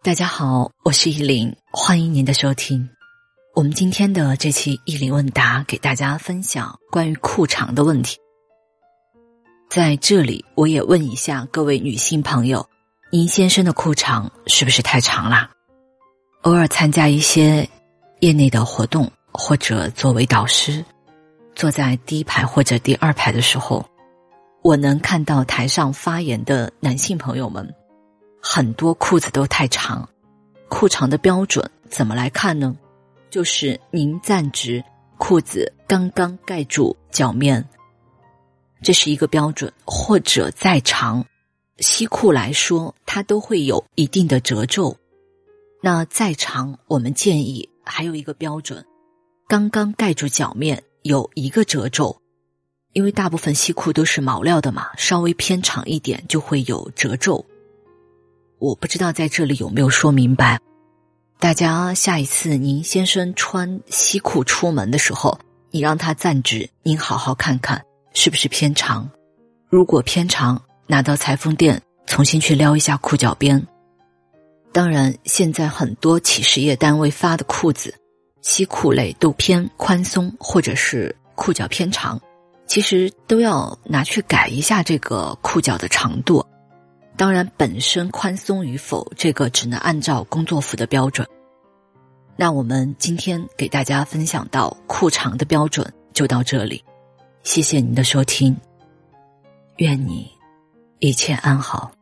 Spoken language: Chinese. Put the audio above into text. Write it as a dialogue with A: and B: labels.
A: 大家好，我是依林，欢迎您的收听。我们今天的这期依林问答，给大家分享关于裤长的问题。在这里，我也问一下各位女性朋友：您先生的裤长是不是太长啦？偶尔参加一些业内的活动，或者作为导师，坐在第一排或者第二排的时候，我能看到台上发言的男性朋友们。很多裤子都太长，裤长的标准怎么来看呢？就是您站直，裤子刚刚盖住脚面，这是一个标准。或者再长，西裤来说，它都会有一定的褶皱。那再长，我们建议还有一个标准，刚刚盖住脚面有一个褶皱，因为大部分西裤都是毛料的嘛，稍微偏长一点就会有褶皱。我不知道在这里有没有说明白。大家下一次您先生穿西裤出门的时候，你让他站直，您好好看看是不是偏长。如果偏长，拿到裁缝店重新去撩一下裤脚边。当然，现在很多企事业单位发的裤子，西裤类都偏宽松，或者是裤脚偏长，其实都要拿去改一下这个裤脚的长度。当然，本身宽松与否，这个只能按照工作服的标准。那我们今天给大家分享到裤长的标准就到这里，谢谢您的收听，愿你一切安好。